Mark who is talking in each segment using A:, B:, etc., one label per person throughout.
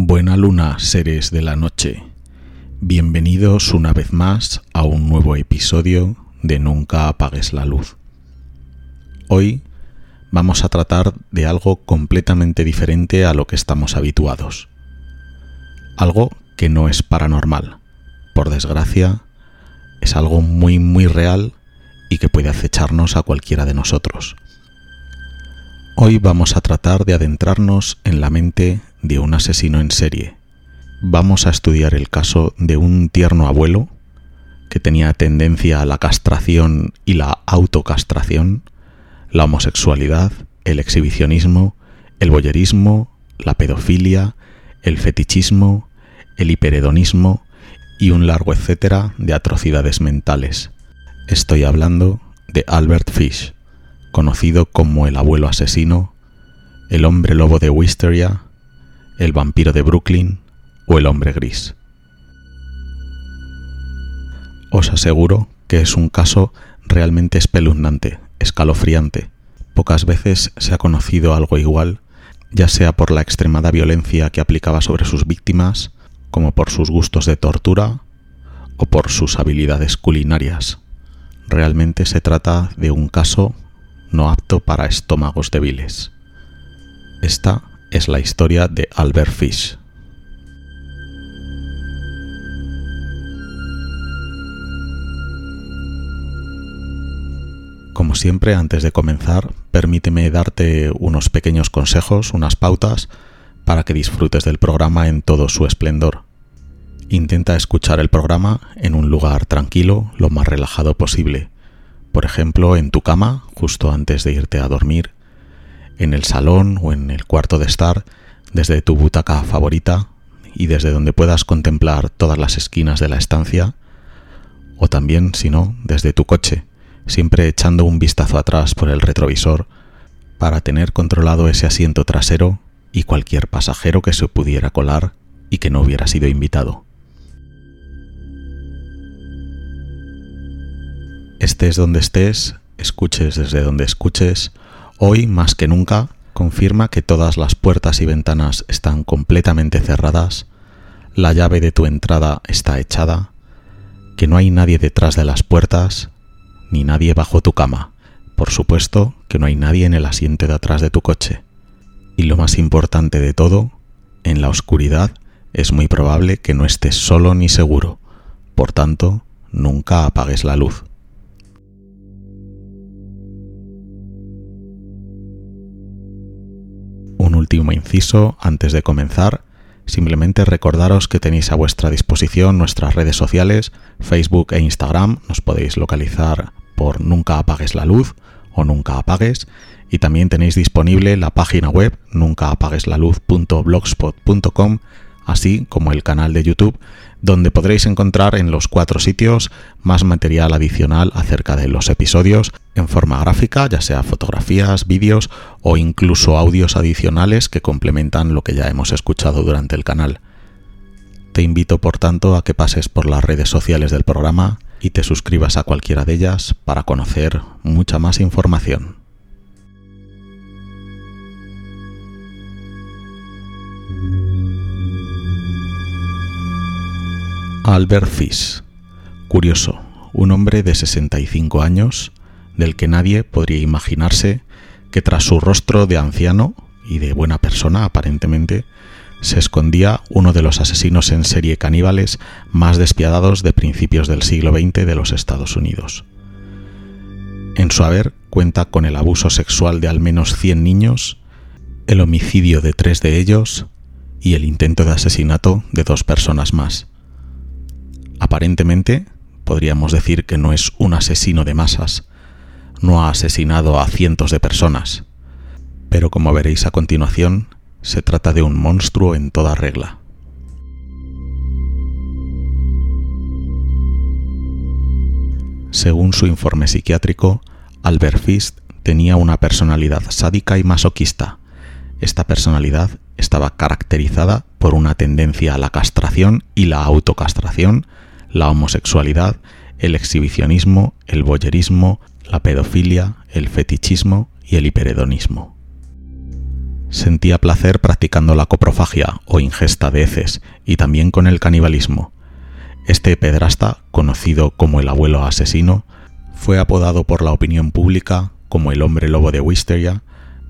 A: Buena luna, seres de la noche. Bienvenidos una vez más a un nuevo episodio de Nunca apagues la luz. Hoy vamos a tratar de algo completamente diferente a lo que estamos habituados. Algo que no es paranormal. Por desgracia, es algo muy muy real y que puede acecharnos a cualquiera de nosotros. Hoy vamos a tratar de adentrarnos en la mente de un asesino en serie. Vamos a estudiar el caso de un tierno abuelo que tenía tendencia a la castración y la autocastración, la homosexualidad, el exhibicionismo, el boyerismo, la pedofilia, el fetichismo, el hiperedonismo y un largo etcétera de atrocidades mentales. Estoy hablando de Albert Fish, conocido como el abuelo asesino, el hombre lobo de Wisteria, el vampiro de Brooklyn o el hombre gris. Os aseguro que es un caso realmente espeluznante, escalofriante. Pocas veces se ha conocido algo igual, ya sea por la extremada violencia que aplicaba sobre sus víctimas, como por sus gustos de tortura o por sus habilidades culinarias. Realmente se trata de un caso no apto para estómagos débiles. Esta es la historia de Albert Fish. Como siempre, antes de comenzar, permíteme darte unos pequeños consejos, unas pautas, para que disfrutes del programa en todo su esplendor. Intenta escuchar el programa en un lugar tranquilo, lo más relajado posible. Por ejemplo, en tu cama, justo antes de irte a dormir, en el salón o en el cuarto de estar, desde tu butaca favorita y desde donde puedas contemplar todas las esquinas de la estancia, o también, si no, desde tu coche, siempre echando un vistazo atrás por el retrovisor para tener controlado ese asiento trasero y cualquier pasajero que se pudiera colar y que no hubiera sido invitado. Estés donde estés, escuches desde donde escuches, Hoy, más que nunca, confirma que todas las puertas y ventanas están completamente cerradas, la llave de tu entrada está echada, que no hay nadie detrás de las puertas, ni nadie bajo tu cama. Por supuesto que no hay nadie en el asiento de atrás de tu coche. Y lo más importante de todo, en la oscuridad es muy probable que no estés solo ni seguro. Por tanto, nunca apagues la luz. Un último inciso antes de comenzar. Simplemente recordaros que tenéis a vuestra disposición nuestras redes sociales, Facebook e Instagram. Nos podéis localizar por Nunca apagues la luz o Nunca apagues. Y también tenéis disponible la página web nuncaapagueslaluz.blogspot.com, así como el canal de YouTube donde podréis encontrar en los cuatro sitios más material adicional acerca de los episodios en forma gráfica, ya sea fotografías, vídeos o incluso audios adicionales que complementan lo que ya hemos escuchado durante el canal. Te invito por tanto a que pases por las redes sociales del programa y te suscribas a cualquiera de ellas para conocer mucha más información. Albert Fish. Curioso, un hombre de 65 años, del que nadie podría imaginarse que tras su rostro de anciano y de buena persona aparentemente, se escondía uno de los asesinos en serie caníbales más despiadados de principios del siglo XX de los Estados Unidos. En su haber cuenta con el abuso sexual de al menos 100 niños, el homicidio de tres de ellos y el intento de asesinato de dos personas más. Aparentemente, podríamos decir que no es un asesino de masas, no ha asesinado a cientos de personas, pero como veréis a continuación, se trata de un monstruo en toda regla. Según su informe psiquiátrico, Albert Fist tenía una personalidad sádica y masoquista. Esta personalidad estaba caracterizada por una tendencia a la castración y la autocastración, la homosexualidad, el exhibicionismo, el boyerismo, la pedofilia, el fetichismo y el hiperedonismo. Sentía placer practicando la coprofagia o ingesta de heces y también con el canibalismo. Este pedrasta, conocido como el abuelo asesino, fue apodado por la opinión pública como el hombre lobo de Wisteria,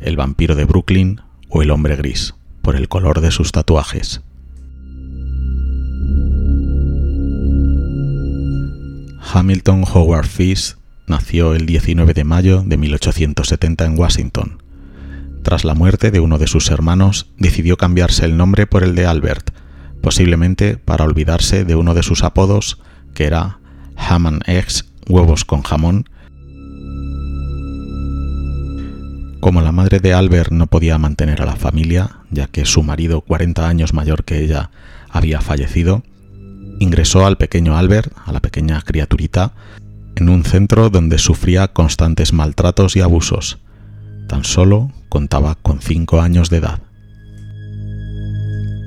A: el vampiro de Brooklyn o el hombre gris, por el color de sus tatuajes. Hamilton Howard Fish nació el 19 de mayo de 1870 en Washington. Tras la muerte de uno de sus hermanos, decidió cambiarse el nombre por el de Albert, posiblemente para olvidarse de uno de sus apodos, que era Ham and Eggs, huevos con jamón. Como la madre de Albert no podía mantener a la familia, ya que su marido, 40 años mayor que ella, había fallecido, ingresó al pequeño Albert, a la pequeña criaturita, en un centro donde sufría constantes maltratos y abusos. Tan solo contaba con cinco años de edad.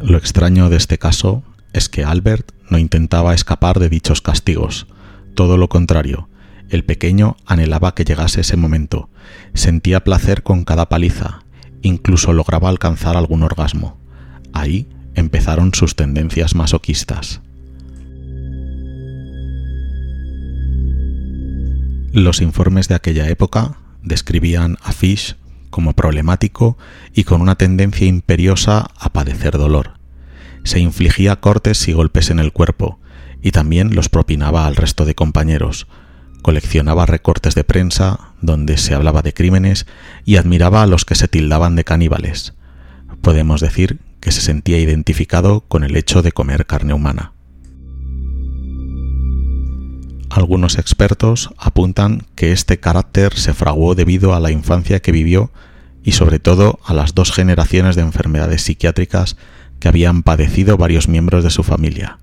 A: Lo extraño de este caso es que Albert no intentaba escapar de dichos castigos, todo lo contrario, el pequeño anhelaba que llegase ese momento, sentía placer con cada paliza, incluso lograba alcanzar algún orgasmo. Ahí empezaron sus tendencias masoquistas. Los informes de aquella época describían a Fish como problemático y con una tendencia imperiosa a padecer dolor. Se infligía cortes y golpes en el cuerpo, y también los propinaba al resto de compañeros. Coleccionaba recortes de prensa donde se hablaba de crímenes y admiraba a los que se tildaban de caníbales. Podemos decir que se sentía identificado con el hecho de comer carne humana. Algunos expertos apuntan que este carácter se fraguó debido a la infancia que vivió y sobre todo a las dos generaciones de enfermedades psiquiátricas que habían padecido varios miembros de su familia,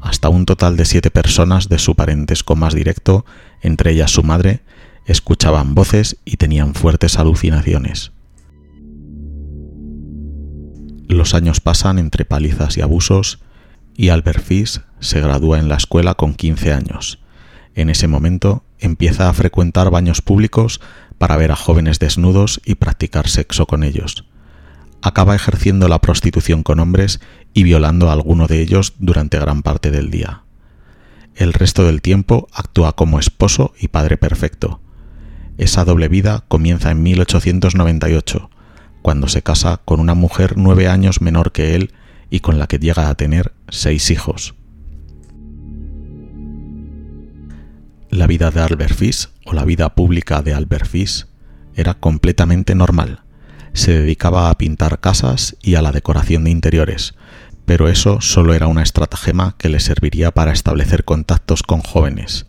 A: hasta un total de siete personas de su parentesco más directo, entre ellas su madre, escuchaban voces y tenían fuertes alucinaciones. Los años pasan entre palizas y abusos y Albert Fish se gradúa en la escuela con 15 años en ese momento empieza a frecuentar baños públicos para ver a jóvenes desnudos y practicar sexo con ellos. Acaba ejerciendo la prostitución con hombres y violando a alguno de ellos durante gran parte del día. El resto del tiempo actúa como esposo y padre perfecto. Esa doble vida comienza en 1898, cuando se casa con una mujer nueve años menor que él y con la que llega a tener seis hijos. La vida de Albert Fish o la vida pública de Albert Fish era completamente normal. Se dedicaba a pintar casas y a la decoración de interiores, pero eso solo era una estratagema que le serviría para establecer contactos con jóvenes.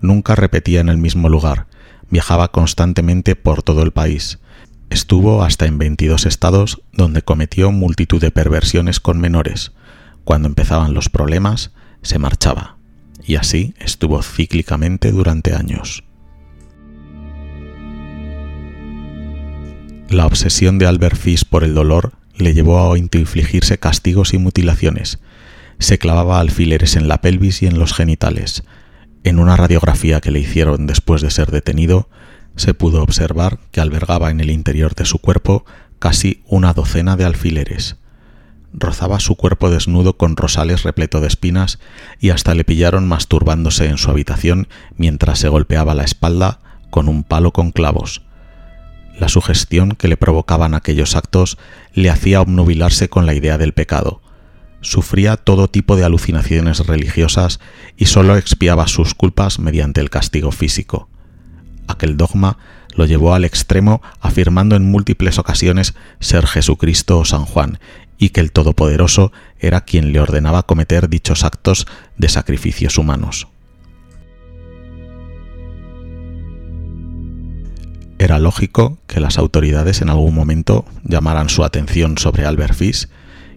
A: Nunca repetía en el mismo lugar, viajaba constantemente por todo el país. Estuvo hasta en 22 estados donde cometió multitud de perversiones con menores. Cuando empezaban los problemas, se marchaba y así estuvo cíclicamente durante años. La obsesión de Albert Fish por el dolor le llevó a infligirse castigos y mutilaciones. Se clavaba alfileres en la pelvis y en los genitales. En una radiografía que le hicieron después de ser detenido, se pudo observar que albergaba en el interior de su cuerpo casi una docena de alfileres rozaba su cuerpo desnudo con rosales repleto de espinas y hasta le pillaron masturbándose en su habitación mientras se golpeaba la espalda con un palo con clavos. La sugestión que le provocaban aquellos actos le hacía obnubilarse con la idea del pecado. Sufría todo tipo de alucinaciones religiosas y sólo expiaba sus culpas mediante el castigo físico. Aquel dogma lo llevó al extremo afirmando en múltiples ocasiones ser Jesucristo o San Juan y que el Todopoderoso era quien le ordenaba cometer dichos actos de sacrificios humanos. Era lógico que las autoridades en algún momento llamaran su atención sobre Albert Fish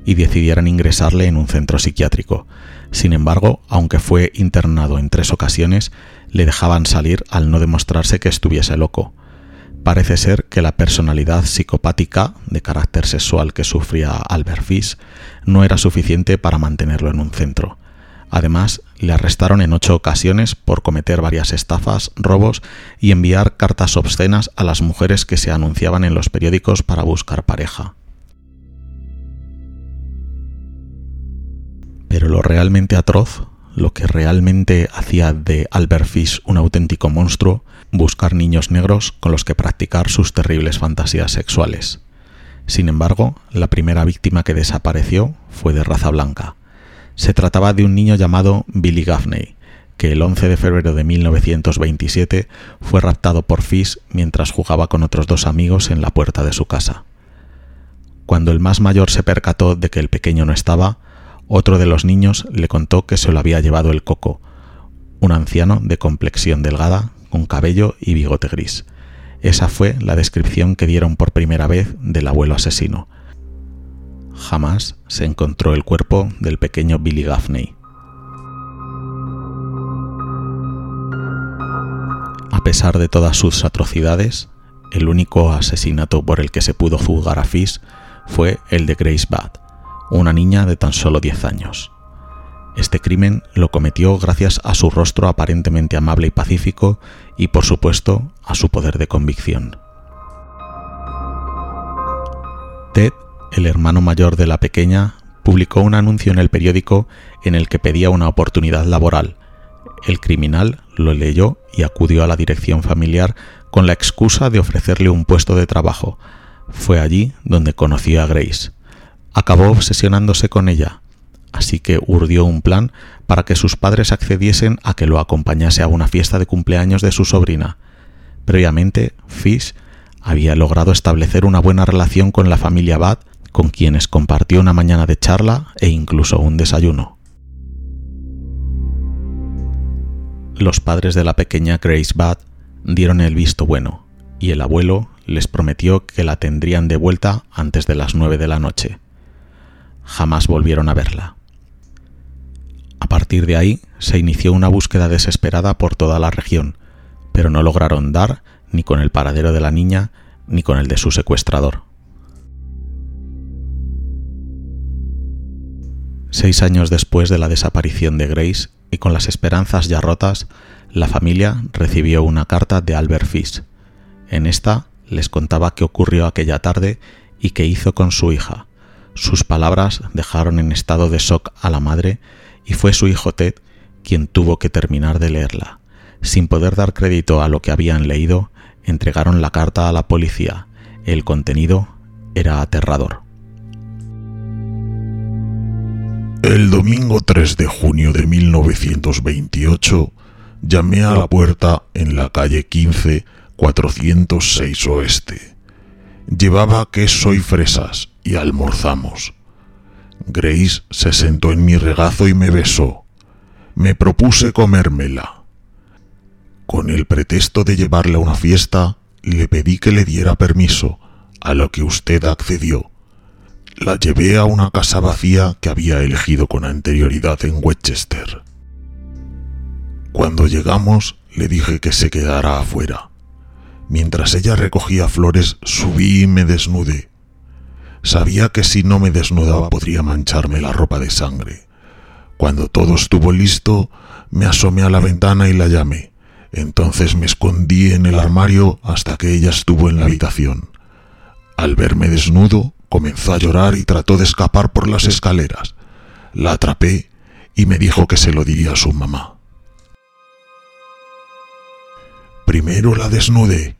A: y decidieran ingresarle en un centro psiquiátrico. Sin embargo, aunque fue internado en tres ocasiones, le dejaban salir al no demostrarse que estuviese loco, Parece ser que la personalidad psicopática de carácter sexual que sufría Albert Fish no era suficiente para mantenerlo en un centro. Además, le arrestaron en ocho ocasiones por cometer varias estafas, robos y enviar cartas obscenas a las mujeres que se anunciaban en los periódicos para buscar pareja. Pero lo realmente atroz, lo que realmente hacía de Albert Fish un auténtico monstruo, buscar niños negros con los que practicar sus terribles fantasías sexuales. Sin embargo, la primera víctima que desapareció fue de raza blanca, se trataba de un niño llamado Billy Gaffney, que el 11 de febrero de 1927 fue raptado por Fish mientras jugaba con otros dos amigos en la puerta de su casa. Cuando el más mayor se percató de que el pequeño no estaba, otro de los niños le contó que se lo había llevado el coco, un anciano de complexión delgada, con cabello y bigote gris. Esa fue la descripción que dieron por primera vez del abuelo asesino, jamás se encontró el cuerpo del pequeño Billy Gaffney. A pesar de todas sus atrocidades, el único asesinato por el que se pudo juzgar a Fish fue el de Grace Bad, una niña de tan solo 10 años. Este crimen lo cometió gracias a su rostro aparentemente amable y pacífico y por supuesto a su poder de convicción. Ted el hermano mayor de la pequeña, publicó un anuncio en el periódico en el que pedía una oportunidad laboral. El criminal lo leyó y acudió a la dirección familiar con la excusa de ofrecerle un puesto de trabajo. Fue allí donde conoció a Grace. Acabó obsesionándose con ella, así que urdió un plan para que sus padres accediesen a que lo acompañase a una fiesta de cumpleaños de su sobrina. Previamente, Fish había logrado establecer una buena relación con la familia Bad con quienes compartió una mañana de charla e incluso un desayuno. Los padres de la pequeña Grace Bad dieron el visto bueno, y el abuelo les prometió que la tendrían de vuelta antes de las nueve de la noche. Jamás volvieron a verla. A partir de ahí se inició una búsqueda desesperada por toda la región, pero no lograron dar ni con el paradero de la niña ni con el de su secuestrador. Seis años después de la desaparición de Grace y con las esperanzas ya rotas, la familia recibió una carta de Albert Fish. En esta les contaba qué ocurrió aquella tarde y qué hizo con su hija. Sus palabras dejaron en estado de shock a la madre y fue su hijo Ted quien tuvo que terminar de leerla. Sin poder dar crédito a lo que habían leído, entregaron la carta a la policía. El contenido era aterrador.
B: El domingo 3 de junio de 1928 llamé a la puerta en la calle 15 406 Oeste. Llevaba queso y fresas y almorzamos. Grace se sentó en mi regazo y me besó. Me propuse comérmela. Con el pretexto de llevarla a una fiesta, le pedí que le diera permiso, a lo que usted accedió la llevé a una casa vacía que había elegido con anterioridad en Westchester. Cuando llegamos, le dije que se quedara afuera. Mientras ella recogía flores, subí y me desnudé. Sabía que si no me desnudaba podría mancharme la ropa de sangre. Cuando todo estuvo listo, me asomé a la ventana y la llamé. Entonces me escondí en el armario hasta que ella estuvo en la habitación. Al verme desnudo, Comenzó a llorar y trató de escapar por las escaleras. La atrapé y me dijo que se lo diría a su mamá. Primero la desnudé.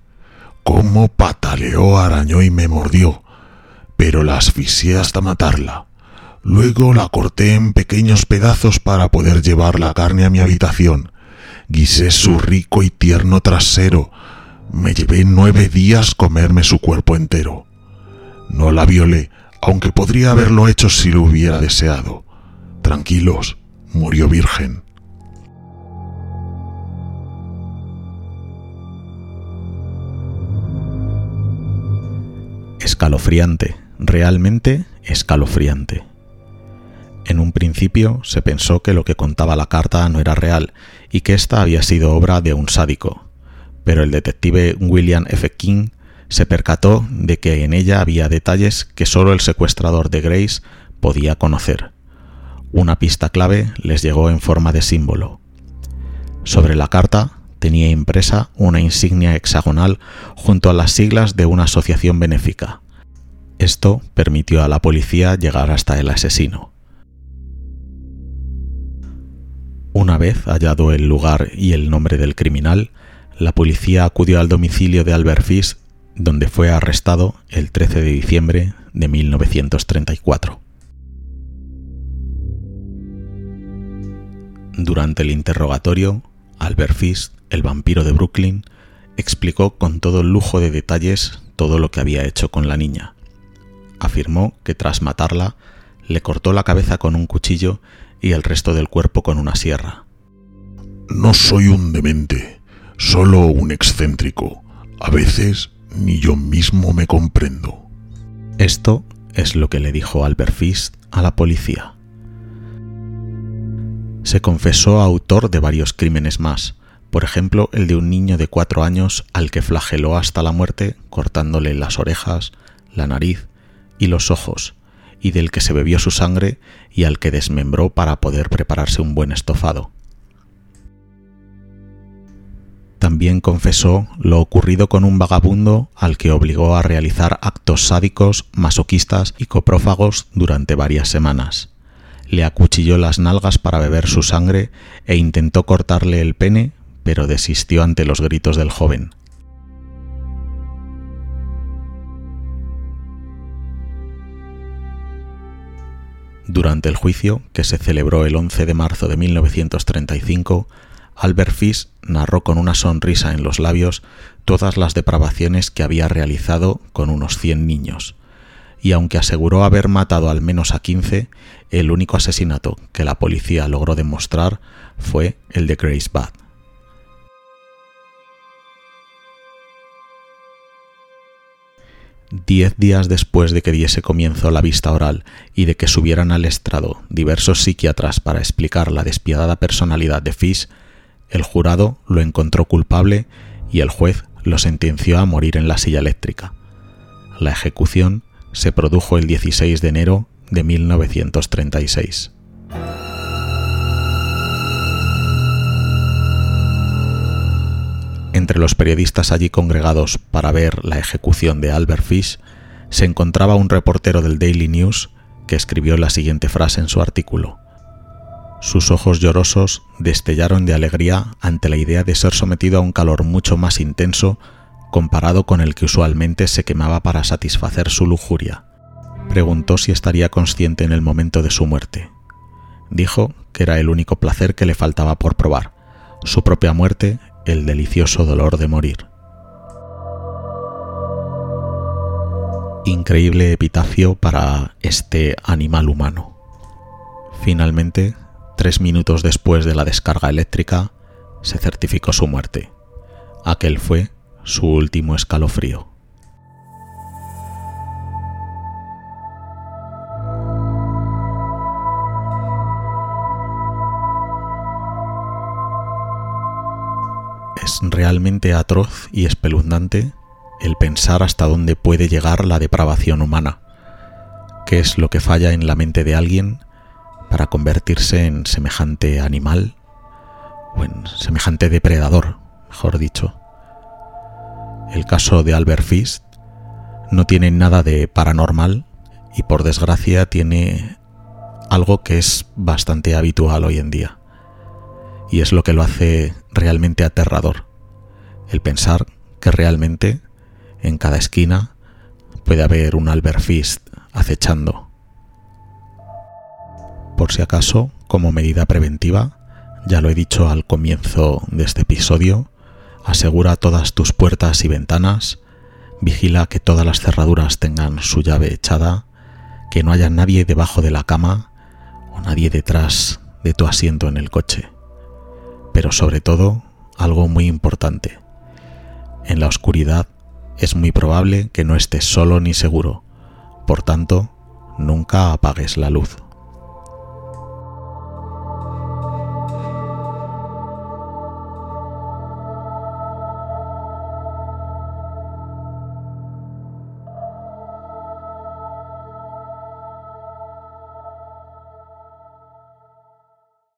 B: Cómo pataleó, arañó y me mordió, pero la asfixié hasta matarla. Luego la corté en pequeños pedazos para poder llevar la carne a mi habitación. Guisé su rico y tierno trasero. Me llevé nueve días comerme su cuerpo entero. No la violé, aunque podría haberlo hecho si lo hubiera deseado. Tranquilos, murió virgen.
A: Escalofriante, realmente escalofriante. En un principio se pensó que lo que contaba la carta no era real y que ésta había sido obra de un sádico, pero el detective William F. King se percató de que en ella había detalles que sólo el secuestrador de Grace podía conocer. Una pista clave les llegó en forma de símbolo. Sobre la carta tenía impresa una insignia hexagonal junto a las siglas de una asociación benéfica. Esto permitió a la policía llegar hasta el asesino. Una vez hallado el lugar y el nombre del criminal, la policía acudió al domicilio de Albert Fish, donde fue arrestado el 13 de diciembre de 1934. Durante el interrogatorio, Albert Fish, el vampiro de Brooklyn, explicó con todo lujo de detalles todo lo que había hecho con la niña. Afirmó que tras matarla, le cortó la cabeza con un cuchillo y el resto del cuerpo con una sierra.
B: No soy un demente, solo un excéntrico. A veces ni yo mismo me comprendo.
A: Esto es lo que le dijo Albert Fish a la policía. Se confesó autor de varios crímenes más, por ejemplo el de un niño de cuatro años al que flageló hasta la muerte cortándole las orejas, la nariz y los ojos, y del que se bebió su sangre y al que desmembró para poder prepararse un buen estofado. También confesó lo ocurrido con un vagabundo al que obligó a realizar actos sádicos, masoquistas y coprófagos durante varias semanas. Le acuchilló las nalgas para beber su sangre e intentó cortarle el pene, pero desistió ante los gritos del joven. Durante el juicio, que se celebró el 11 de marzo de 1935, Albert Fish narró con una sonrisa en los labios todas las depravaciones que había realizado con unos 100 niños. Y aunque aseguró haber matado al menos a 15, el único asesinato que la policía logró demostrar fue el de Grace Bad. Diez días después de que diese comienzo la vista oral y de que subieran al estrado diversos psiquiatras para explicar la despiadada personalidad de Fish, el jurado lo encontró culpable y el juez lo sentenció a morir en la silla eléctrica. La ejecución se produjo el 16 de enero de 1936. Entre los periodistas allí congregados para ver la ejecución de Albert Fish se encontraba un reportero del Daily News que escribió la siguiente frase en su artículo. Sus ojos llorosos destellaron de alegría ante la idea de ser sometido a un calor mucho más intenso comparado con el que usualmente se quemaba para satisfacer su lujuria. Preguntó si estaría consciente en el momento de su muerte. Dijo que era el único placer que le faltaba por probar, su propia muerte el delicioso dolor de morir. Increíble epitafio para este animal humano. Finalmente, tres minutos después de la descarga eléctrica, se certificó su muerte. Aquel fue su último escalofrío. Realmente atroz y espeluznante el pensar hasta dónde puede llegar la depravación humana, qué es lo que falla en la mente de alguien para convertirse en semejante animal o en semejante depredador, mejor dicho. El caso de Albert Fish no tiene nada de paranormal y por desgracia tiene algo que es bastante habitual hoy en día y es lo que lo hace realmente aterrador. El pensar que realmente en cada esquina puede haber un Albert Fist acechando. Por si acaso, como medida preventiva, ya lo he dicho al comienzo de este episodio, asegura todas tus puertas y ventanas, vigila que todas las cerraduras tengan su llave echada, que no haya nadie debajo de la cama o nadie detrás de tu asiento en el coche pero sobre todo algo muy importante. En la oscuridad es muy probable que no estés solo ni seguro, por tanto, nunca apagues la luz.